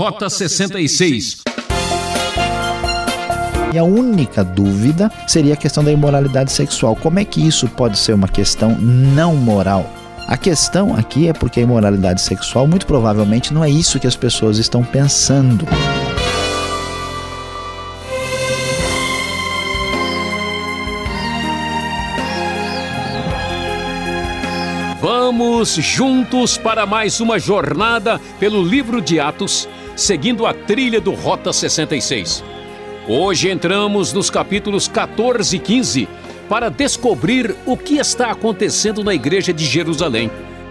Rota 66. E a única dúvida seria a questão da imoralidade sexual. Como é que isso pode ser uma questão não moral? A questão aqui é porque a imoralidade sexual, muito provavelmente, não é isso que as pessoas estão pensando. Vamos juntos para mais uma jornada pelo livro de Atos, seguindo a trilha do Rota 66. Hoje entramos nos capítulos 14 e 15 para descobrir o que está acontecendo na igreja de Jerusalém.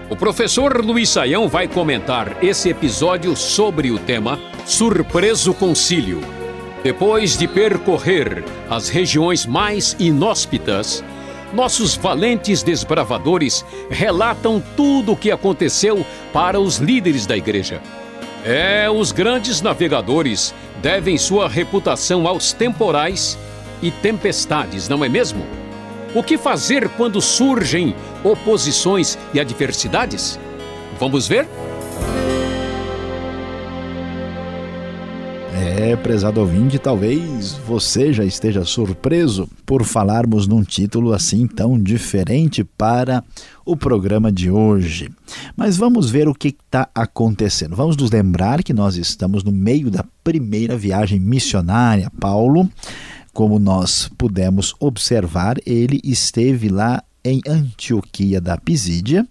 O professor Luiz Saião vai comentar esse episódio sobre o tema Surpreso Concílio. Depois de percorrer as regiões mais inóspitas, nossos valentes desbravadores relatam tudo o que aconteceu para os líderes da igreja. É, os grandes navegadores devem sua reputação aos temporais e tempestades, não é mesmo? O que fazer quando surgem oposições e adversidades? Vamos ver? É, prezado ouvinte, talvez você já esteja surpreso por falarmos num título assim tão diferente para o programa de hoje. Mas vamos ver o que está acontecendo. Vamos nos lembrar que nós estamos no meio da primeira viagem missionária. Paulo, como nós pudemos observar, ele esteve lá em Antioquia da Pisídia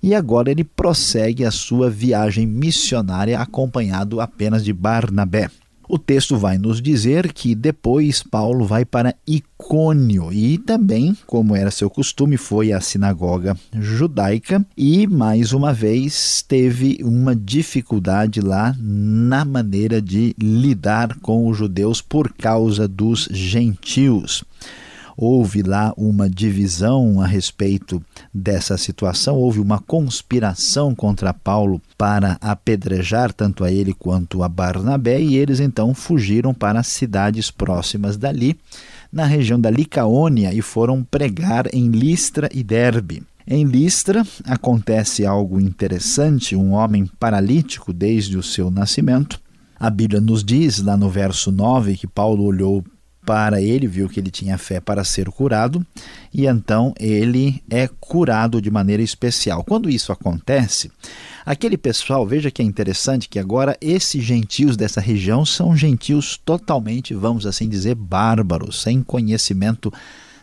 e agora ele prossegue a sua viagem missionária acompanhado apenas de Barnabé. O texto vai nos dizer que depois Paulo vai para Icônio e também, como era seu costume, foi à sinagoga judaica e mais uma vez teve uma dificuldade lá na maneira de lidar com os judeus por causa dos gentios houve lá uma divisão a respeito dessa situação, houve uma conspiração contra Paulo para apedrejar tanto a ele quanto a Barnabé, e eles então fugiram para cidades próximas dali, na região da Licaônia, e foram pregar em Listra e Derbe. Em Listra acontece algo interessante: um homem paralítico desde o seu nascimento. A Bíblia nos diz, lá no verso 9, que Paulo olhou para ele, viu que ele tinha fé para ser curado, e então ele é curado de maneira especial. Quando isso acontece, aquele pessoal, veja que é interessante que agora esses gentios dessa região são gentios totalmente, vamos assim dizer, bárbaros, sem conhecimento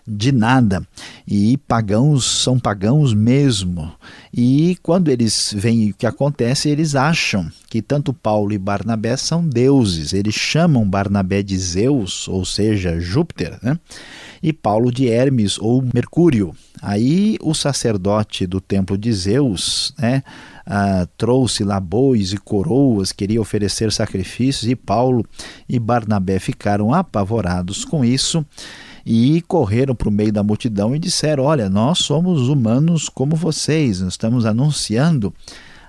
de nada. E pagãos são pagãos mesmo. E quando eles veem o que acontece, eles acham que tanto Paulo e Barnabé são deuses. Eles chamam Barnabé de Zeus, ou seja, Júpiter, né? e Paulo de Hermes ou Mercúrio. Aí o sacerdote do templo de Zeus né, ah, trouxe lá bois e coroas, queria oferecer sacrifícios, e Paulo e Barnabé ficaram apavorados com isso e correram para o meio da multidão e disseram: Olha, nós somos humanos como vocês, nós estamos anunciando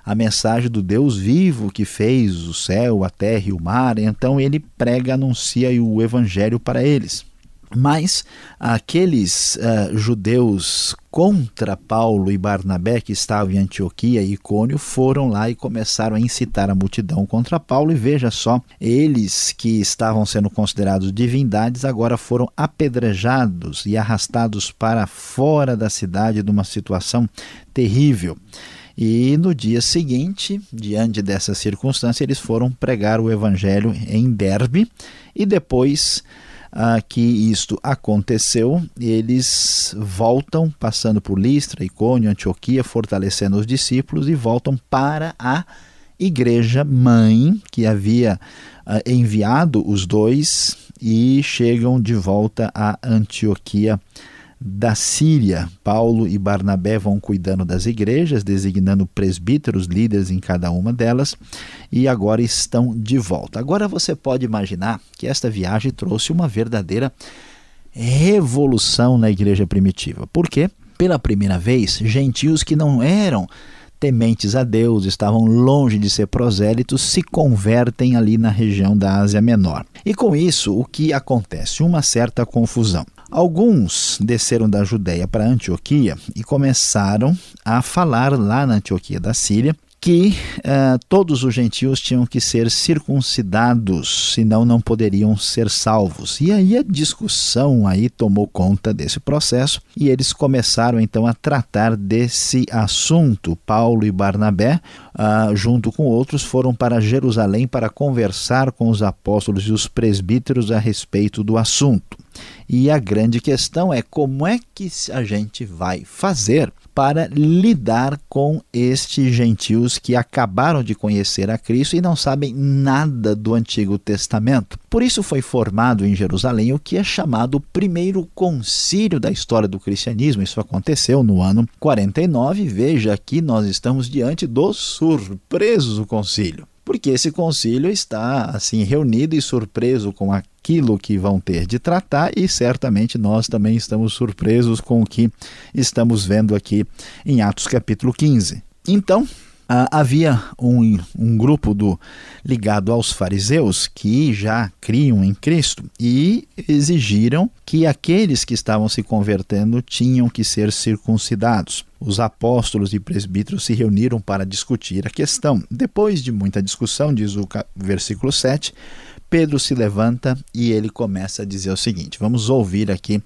a mensagem do Deus vivo que fez o céu, a terra e o mar. Então ele prega, anuncia o evangelho para eles. Mas aqueles uh, judeus contra Paulo e Barnabé, que estavam em Antioquia e Icônio, foram lá e começaram a incitar a multidão contra Paulo. E veja só, eles que estavam sendo considerados divindades agora foram apedrejados e arrastados para fora da cidade numa situação terrível. E no dia seguinte, diante dessa circunstância, eles foram pregar o evangelho em Derbe e depois ah, que isto aconteceu, eles voltam, passando por Listra, Icônio, Antioquia, fortalecendo os discípulos e voltam para a igreja mãe que havia ah, enviado os dois e chegam de volta a Antioquia da Síria. Paulo e Barnabé vão cuidando das igrejas, designando presbíteros, líderes em cada uma delas, e agora estão de volta. Agora você pode imaginar que esta viagem trouxe uma verdadeira revolução na igreja primitiva. Por quê? Pela primeira vez, gentios que não eram tementes a Deus, estavam longe de ser prosélitos, se convertem ali na região da Ásia Menor. E com isso, o que acontece? Uma certa confusão. Alguns desceram da Judéia para Antioquia e começaram a falar lá na Antioquia da Síria que uh, todos os gentios tinham que ser circuncidados, senão não poderiam ser salvos. E aí a discussão aí tomou conta desse processo e eles começaram então a tratar desse assunto. Paulo e Barnabé, uh, junto com outros, foram para Jerusalém para conversar com os apóstolos e os presbíteros a respeito do assunto. E a grande questão é como é que a gente vai fazer para lidar com estes gentios que acabaram de conhecer a Cristo e não sabem nada do Antigo Testamento. Por isso foi formado em Jerusalém o que é chamado o primeiro concílio da história do cristianismo. Isso aconteceu no ano 49. Veja aqui nós estamos diante do surpreso concílio porque esse concílio está assim reunido e surpreso com aquilo que vão ter de tratar e certamente nós também estamos surpresos com o que estamos vendo aqui em Atos capítulo 15. Então, havia um, um grupo do, ligado aos fariseus que já criam em Cristo e exigiram que aqueles que estavam se convertendo tinham que ser circuncidados. Os apóstolos e presbíteros se reuniram para discutir a questão. Depois de muita discussão, diz o versículo 7, Pedro se levanta e ele começa a dizer o seguinte: vamos ouvir aqui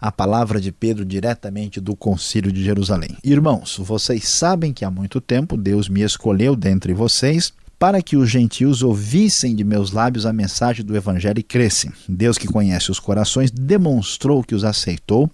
a palavra de Pedro diretamente do Concílio de Jerusalém. Irmãos, vocês sabem que há muito tempo Deus me escolheu dentre vocês para que os gentios ouvissem de meus lábios a mensagem do Evangelho e crescem. Deus, que conhece os corações, demonstrou que os aceitou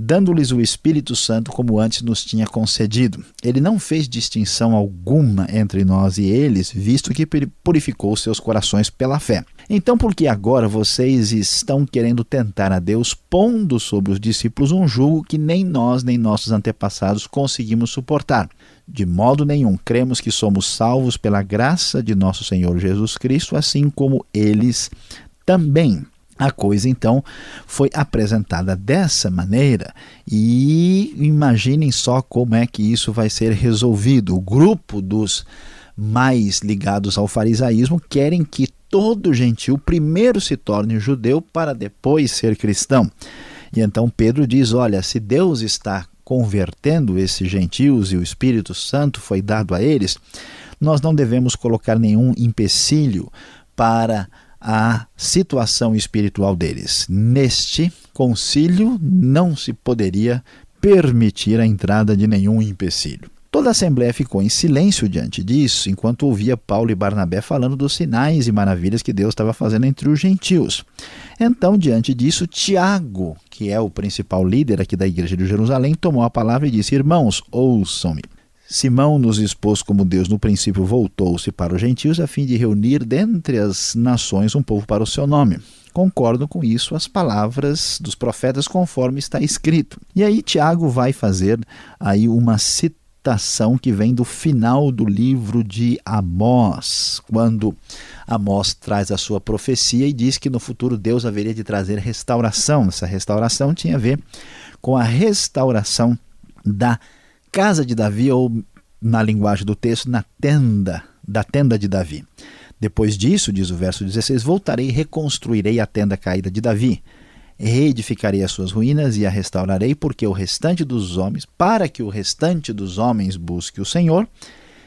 dando-lhes o Espírito Santo como antes nos tinha concedido. Ele não fez distinção alguma entre nós e eles, visto que purificou seus corações pela fé. Então, por que agora vocês estão querendo tentar a Deus, pondo sobre os discípulos um jugo que nem nós nem nossos antepassados conseguimos suportar? De modo nenhum cremos que somos salvos pela graça de nosso Senhor Jesus Cristo, assim como eles também. A coisa então foi apresentada dessa maneira e imaginem só como é que isso vai ser resolvido. O grupo dos mais ligados ao farisaísmo querem que todo gentil primeiro se torne judeu para depois ser cristão. E então Pedro diz: Olha, se Deus está convertendo esses gentios e o Espírito Santo foi dado a eles, nós não devemos colocar nenhum empecilho para a situação espiritual deles. Neste concílio não se poderia permitir a entrada de nenhum empecilho. Toda a Assembleia ficou em silêncio diante disso, enquanto ouvia Paulo e Barnabé falando dos sinais e maravilhas que Deus estava fazendo entre os gentios. Então, diante disso, Tiago, que é o principal líder aqui da igreja de Jerusalém, tomou a palavra e disse: Irmãos, ouçam-me. Simão nos expôs como Deus no princípio voltou-se para os gentios a fim de reunir dentre as nações um povo para o seu nome. Concordam com isso as palavras dos profetas conforme está escrito. E aí Tiago vai fazer aí uma citação que vem do final do livro de Amós, quando Amós traz a sua profecia e diz que no futuro Deus haveria de trazer restauração. Essa restauração tinha a ver com a restauração da casa de Davi, ou na linguagem do texto, na tenda, da tenda de Davi. Depois disso, diz o verso 16: Voltarei e reconstruirei a tenda caída de Davi. Reedificarei as suas ruínas e a restaurarei, porque o restante dos homens, para que o restante dos homens busque o Senhor,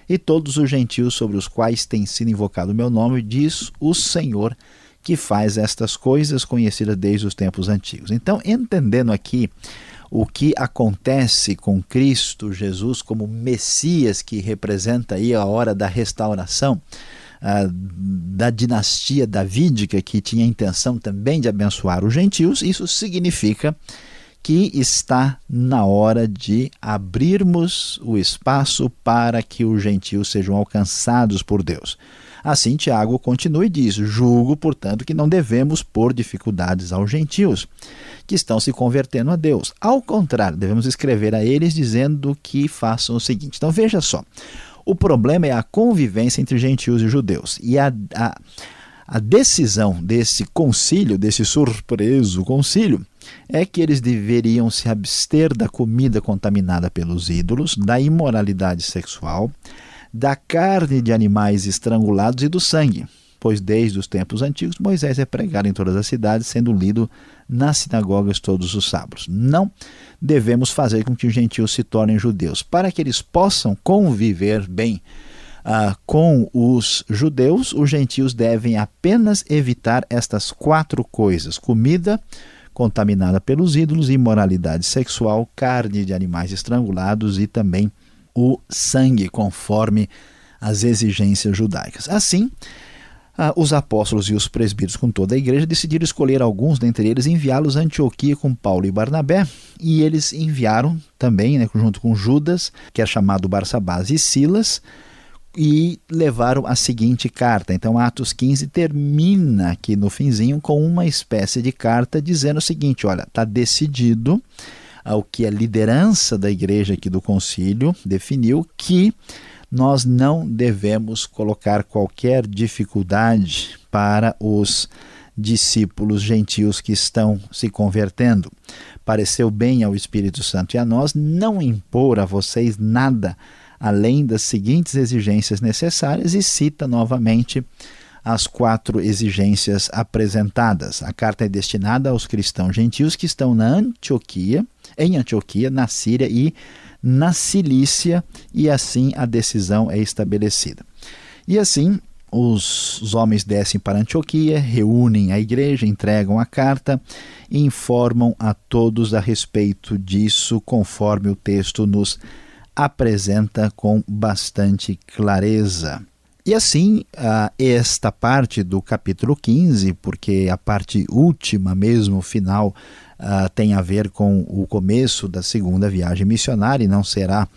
e todos os gentios sobre os quais tem sido invocado o meu nome, diz o Senhor que faz estas coisas conhecidas desde os tempos antigos. Então, entendendo aqui o que acontece com Cristo Jesus como Messias que representa aí a hora da restauração uh, da dinastia davídica que tinha a intenção também de abençoar os gentios, isso significa que está na hora de abrirmos o espaço para que os gentios sejam alcançados por Deus. Assim, Tiago continua e diz: Julgo, portanto, que não devemos pôr dificuldades aos gentios que estão se convertendo a Deus. Ao contrário, devemos escrever a eles dizendo que façam o seguinte. Então, veja só: o problema é a convivência entre gentios e judeus. E a, a, a decisão desse concílio, desse surpreso concílio, é que eles deveriam se abster da comida contaminada pelos ídolos, da imoralidade sexual, da carne de animais estrangulados e do sangue, pois desde os tempos antigos Moisés é pregado em todas as cidades, sendo lido nas sinagogas todos os sábados. Não devemos fazer com que os gentios se tornem judeus, para que eles possam conviver bem ah, com os judeus, os gentios devem apenas evitar estas quatro coisas: comida contaminada pelos ídolos, imoralidade sexual, carne de animais estrangulados e também o sangue, conforme as exigências judaicas. Assim, ah, os apóstolos e os presbíteros com toda a igreja decidiram escolher alguns dentre eles e enviá-los a Antioquia com Paulo e Barnabé, e eles enviaram também, né, junto com Judas, que é chamado Barsabás e Silas, e levaram a seguinte carta. Então, Atos 15 termina aqui no finzinho com uma espécie de carta dizendo o seguinte: olha, está decidido ao que a liderança da igreja aqui do concílio definiu que nós não devemos colocar qualquer dificuldade para os discípulos gentios que estão se convertendo. Pareceu bem ao Espírito Santo e a nós não impor a vocês nada além das seguintes exigências necessárias, e cita novamente as quatro exigências apresentadas. A carta é destinada aos cristãos gentios que estão na Antioquia, em Antioquia, na Síria e na Cilícia, e assim a decisão é estabelecida. E assim, os, os, homens descem para Antioquia, reúnem a igreja, entregam a carta e informam a todos a respeito disso, conforme o texto nos apresenta com bastante clareza. E assim, esta parte do capítulo 15, porque a parte última mesmo, final, tem a ver com o começo da segunda viagem missionária e não será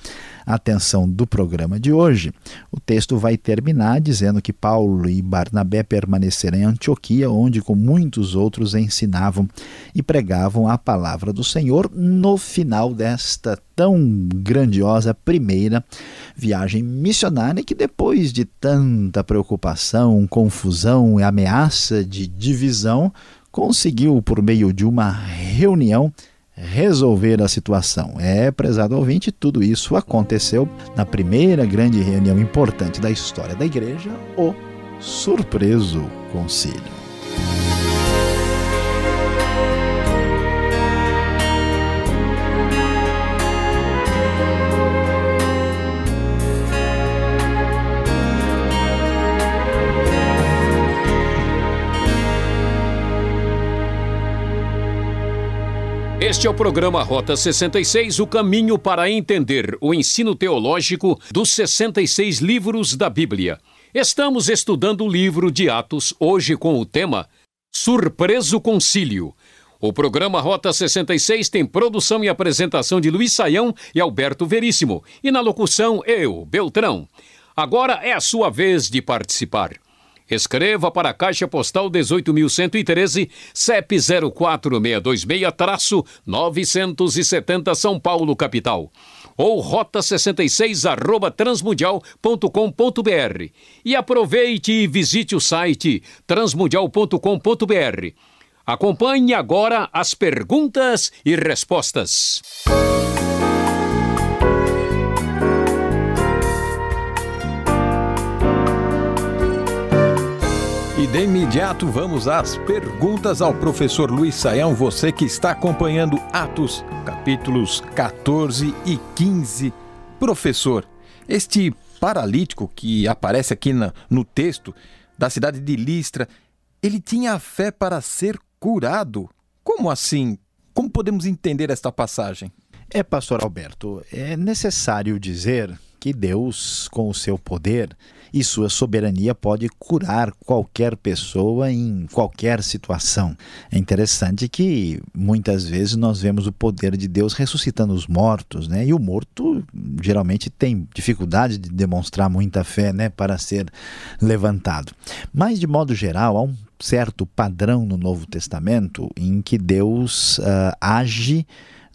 atenção do programa de hoje, o texto vai terminar dizendo que Paulo e Barnabé permaneceram em Antioquia, onde com muitos outros ensinavam e pregavam a palavra do Senhor no final desta tão grandiosa primeira viagem missionária que depois de tanta preocupação, confusão e ameaça de divisão, conseguiu por meio de uma reunião resolver a situação. É, prezado ouvinte, tudo isso aconteceu na primeira grande reunião importante da história da igreja, o Surpreso Concílio. Este é o programa Rota 66, o caminho para entender o ensino teológico dos 66 livros da Bíblia. Estamos estudando o livro de Atos, hoje com o tema Surpreso Concílio. O programa Rota 66 tem produção e apresentação de Luiz Saião e Alberto Veríssimo, e na locução eu, Beltrão. Agora é a sua vez de participar. Escreva para a Caixa Postal 18.113, CEP 04626-970 São Paulo, capital. Ou rota 66 arroba transmundial.com.br. E aproveite e visite o site transmundial.com.br. Acompanhe agora as perguntas e respostas. E de imediato vamos às perguntas ao professor Luiz Saião, você que está acompanhando Atos, capítulos 14 e 15. Professor, este paralítico que aparece aqui na, no texto da cidade de Listra, ele tinha fé para ser curado. Como assim? Como podemos entender esta passagem? É, pastor Alberto, é necessário dizer que Deus, com o seu poder, e sua soberania pode curar qualquer pessoa em qualquer situação. É interessante que muitas vezes nós vemos o poder de Deus ressuscitando os mortos, né? E o morto geralmente tem dificuldade de demonstrar muita fé, né, para ser levantado. Mas de modo geral, há um certo padrão no Novo Testamento em que Deus uh, age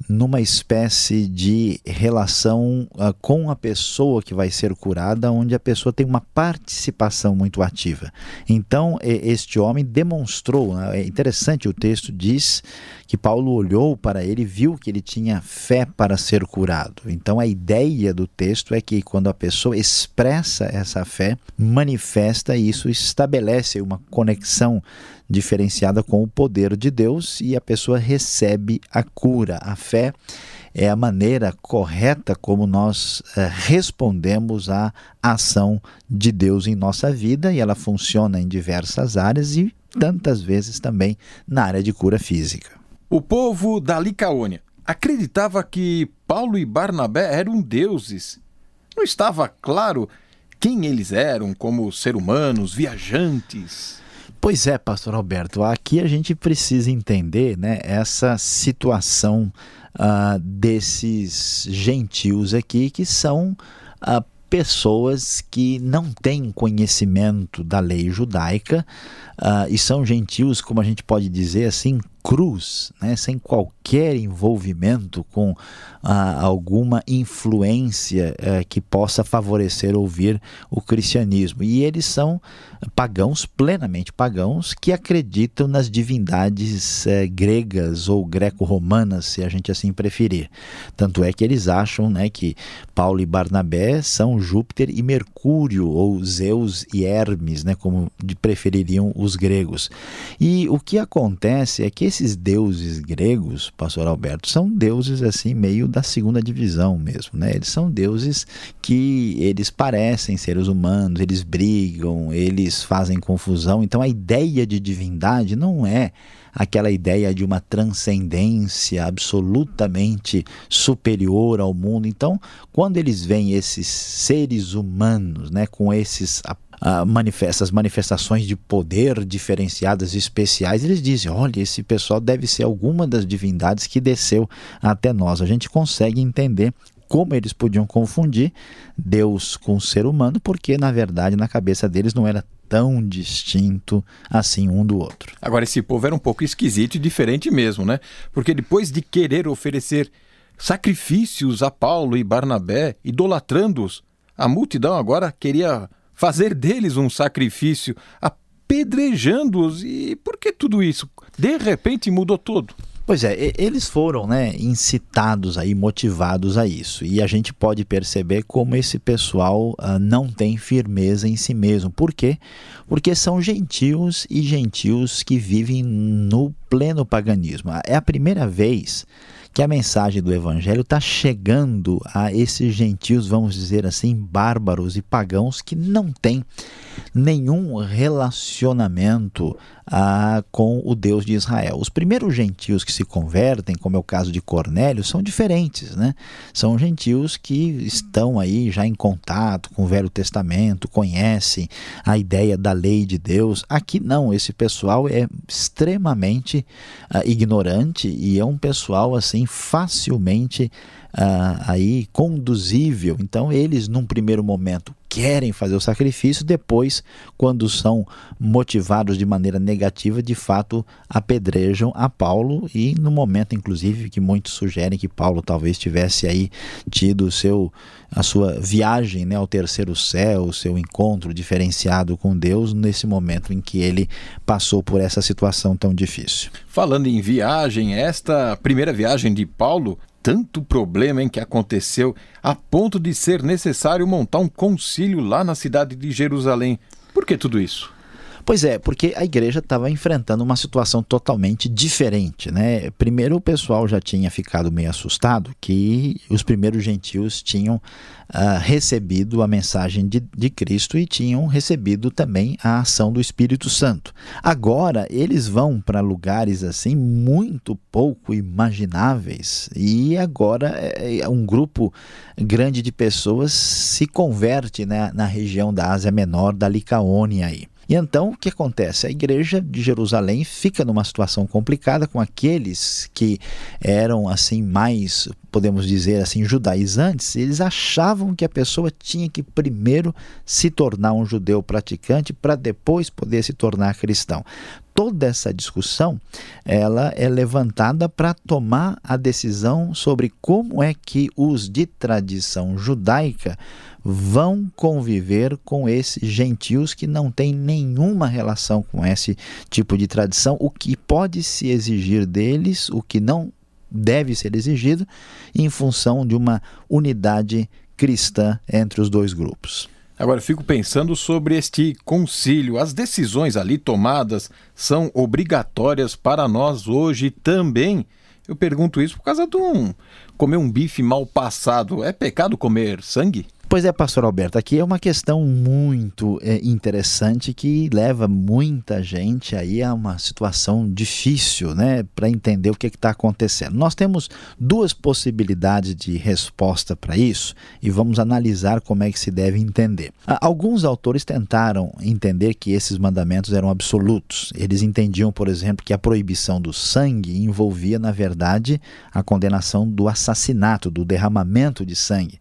numa espécie de relação uh, com a pessoa que vai ser curada, onde a pessoa tem uma participação muito ativa. Então, este homem demonstrou, né? é interessante, o texto diz que Paulo olhou para ele e viu que ele tinha fé para ser curado. Então, a ideia do texto é que quando a pessoa expressa essa fé, manifesta isso, estabelece uma conexão diferenciada com o poder de Deus e a pessoa recebe a cura. A fé é a maneira correta como nós é, respondemos à ação de Deus em nossa vida e ela funciona em diversas áreas e tantas vezes também na área de cura física. O povo da Licaônia acreditava que Paulo e Barnabé eram deuses. Não estava claro quem eles eram como ser humanos, viajantes. Pois é, pastor Alberto, aqui a gente precisa entender né, essa situação uh, desses gentios aqui que são uh, pessoas que não têm conhecimento da lei judaica uh, e são gentios, como a gente pode dizer assim, cruz, né, sem qualquer envolvimento com alguma influência eh, que possa favorecer ouvir o cristianismo. E eles são pagãos, plenamente pagãos, que acreditam nas divindades eh, gregas ou greco-romanas, se a gente assim preferir. Tanto é que eles acham né, que Paulo e Barnabé são Júpiter e Mercúrio, ou Zeus e Hermes, né, como prefeririam os gregos. E o que acontece é que esses deuses gregos, pastor Alberto, são deuses assim meio da segunda divisão mesmo, né? Eles são deuses que eles parecem seres humanos, eles brigam, eles fazem confusão. Então a ideia de divindade não é aquela ideia de uma transcendência absolutamente superior ao mundo. Então, quando eles veem esses seres humanos, né, com esses uh, manifesta, as manifestações de poder diferenciadas especiais, eles dizem: olha, esse pessoal deve ser alguma das divindades que desceu até nós. A gente consegue entender como eles podiam confundir Deus com o ser humano, porque na verdade na cabeça deles não era tão distinto assim um do outro. Agora, esse povo era um pouco esquisito e diferente mesmo, né? Porque depois de querer oferecer sacrifícios a Paulo e Barnabé, idolatrando-os, a multidão agora queria fazer deles um sacrifício, apedrejando-os. E por que tudo isso? De repente mudou tudo. Pois é, eles foram né, incitados aí, motivados a isso. E a gente pode perceber como esse pessoal uh, não tem firmeza em si mesmo. Por quê? Porque são gentios e gentios que vivem no pleno paganismo. É a primeira vez que a mensagem do Evangelho está chegando a esses gentios, vamos dizer assim, bárbaros e pagãos que não têm nenhum relacionamento ah, com o Deus de Israel. Os primeiros gentios que se convertem, como é o caso de Cornélio, são diferentes, né? São gentios que estão aí já em contato com o Velho Testamento, conhecem a ideia da lei de Deus. Aqui não, esse pessoal é extremamente ah, ignorante e é um pessoal assim facilmente ah, aí conduzível. Então eles num primeiro momento querem fazer o sacrifício, depois, quando são motivados de maneira negativa, de fato apedrejam a Paulo e no momento, inclusive, que muitos sugerem que Paulo talvez tivesse aí tido seu, a sua viagem né, ao terceiro céu, o seu encontro diferenciado com Deus nesse momento em que ele passou por essa situação tão difícil. Falando em viagem, esta primeira viagem de Paulo tanto problema em que aconteceu a ponto de ser necessário montar um concílio lá na cidade de Jerusalém. Por que tudo isso? Pois é, porque a igreja estava enfrentando uma situação totalmente diferente, né? Primeiro o pessoal já tinha ficado meio assustado que os primeiros gentios tinham uh, recebido a mensagem de, de Cristo e tinham recebido também a ação do Espírito Santo. Agora eles vão para lugares assim muito pouco imagináveis e agora é, um grupo grande de pessoas se converte né, na região da Ásia Menor, da Licaônia aí. E então o que acontece? A igreja de Jerusalém fica numa situação complicada com aqueles que eram assim mais, podemos dizer assim, judaizantes. Eles achavam que a pessoa tinha que primeiro se tornar um judeu praticante para depois poder se tornar cristão toda essa discussão ela é levantada para tomar a decisão sobre como é que os de tradição judaica vão conviver com esses gentios que não têm nenhuma relação com esse tipo de tradição, o que pode se exigir deles, o que não deve ser exigido, em função de uma unidade cristã entre os dois grupos. Agora, fico pensando sobre este concílio. As decisões ali tomadas são obrigatórias para nós hoje também. Eu pergunto isso por causa de um comer um bife mal passado. É pecado comer sangue? Pois é, pastor Alberto, aqui é uma questão muito é, interessante que leva muita gente aí a uma situação difícil, né, para entender o que está acontecendo. Nós temos duas possibilidades de resposta para isso e vamos analisar como é que se deve entender. Alguns autores tentaram entender que esses mandamentos eram absolutos. Eles entendiam, por exemplo, que a proibição do sangue envolvia, na verdade, a condenação do assassinato, do derramamento de sangue.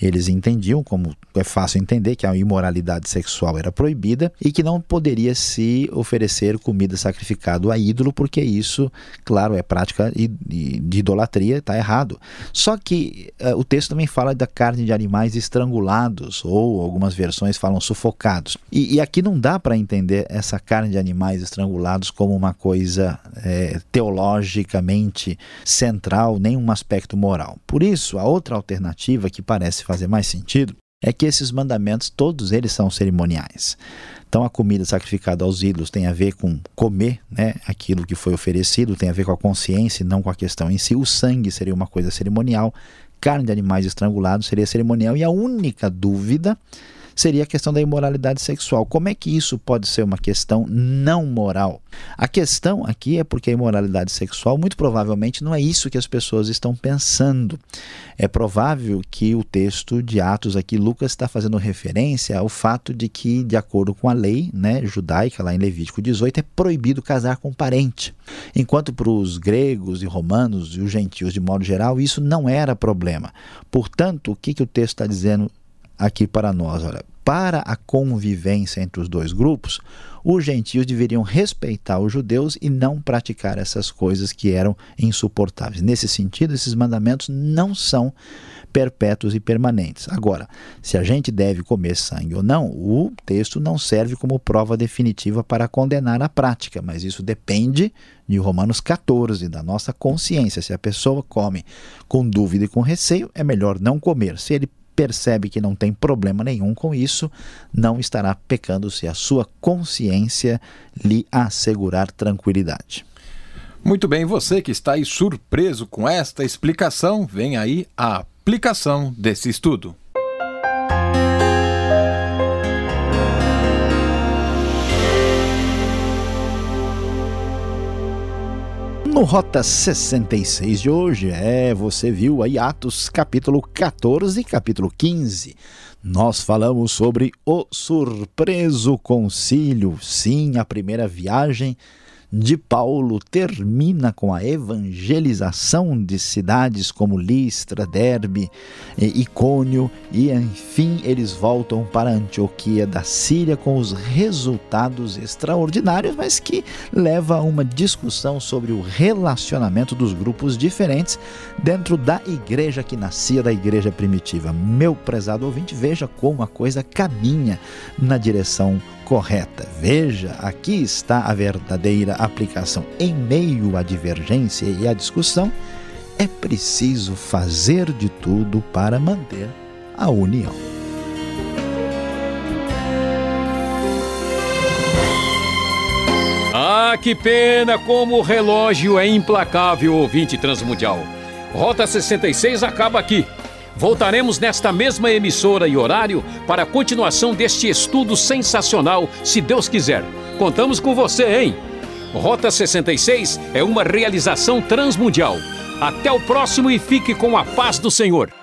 Eles entendiam como é fácil entender, que a imoralidade sexual era proibida e que não poderia se oferecer comida sacrificada a ídolo, porque isso, claro, é prática de idolatria, está errado. Só que uh, o texto também fala da carne de animais estrangulados, ou algumas versões falam sufocados. E, e aqui não dá para entender essa carne de animais estrangulados como uma coisa é, teologicamente central, nem um aspecto moral. Por isso, a outra alternativa que parece fazer mais sentido é que esses mandamentos, todos eles são cerimoniais. Então, a comida sacrificada aos ídolos tem a ver com comer né, aquilo que foi oferecido, tem a ver com a consciência e não com a questão em si. O sangue seria uma coisa cerimonial, carne de animais estrangulados seria cerimonial, e a única dúvida seria a questão da imoralidade sexual. Como é que isso pode ser uma questão não moral? A questão aqui é porque a imoralidade sexual, muito provavelmente, não é isso que as pessoas estão pensando. É provável que o texto de Atos aqui, Lucas está fazendo referência ao fato de que, de acordo com a lei né, judaica, lá em Levítico 18, é proibido casar com parente. Enquanto para os gregos e romanos e os gentios, de modo geral, isso não era problema. Portanto, o que, que o texto está dizendo aqui para nós. Olha, para a convivência entre os dois grupos, os gentios deveriam respeitar os judeus e não praticar essas coisas que eram insuportáveis. Nesse sentido, esses mandamentos não são perpétuos e permanentes. Agora, se a gente deve comer sangue ou não, o texto não serve como prova definitiva para condenar a prática, mas isso depende de Romanos 14, da nossa consciência. Se a pessoa come com dúvida e com receio, é melhor não comer. Se ele percebe que não tem problema nenhum com isso, não estará pecando se a sua consciência lhe assegurar tranquilidade. Muito bem, você que está aí surpreso com esta explicação, vem aí a aplicação desse estudo. No Rota 66 de hoje, é, você viu aí Atos capítulo 14 e capítulo 15. Nós falamos sobre o surpreso concílio, sim, a primeira viagem de Paulo termina com a evangelização de cidades como Listra, Derbe, Icônio e enfim eles voltam para Antioquia da Síria com os resultados extraordinários, mas que leva a uma discussão sobre o relacionamento dos grupos diferentes dentro da igreja que nascia da igreja primitiva. Meu prezado ouvinte, veja como a coisa caminha na direção correta. Veja, aqui está a verdadeira aplicação. Em meio à divergência e à discussão, é preciso fazer de tudo para manter a união. Ah, que pena como o relógio é implacável, ouvinte transmundial. Rota 66 acaba aqui. Voltaremos nesta mesma emissora e horário para a continuação deste estudo sensacional, se Deus quiser. Contamos com você, hein? Rota 66 é uma realização transmundial. Até o próximo e fique com a paz do Senhor.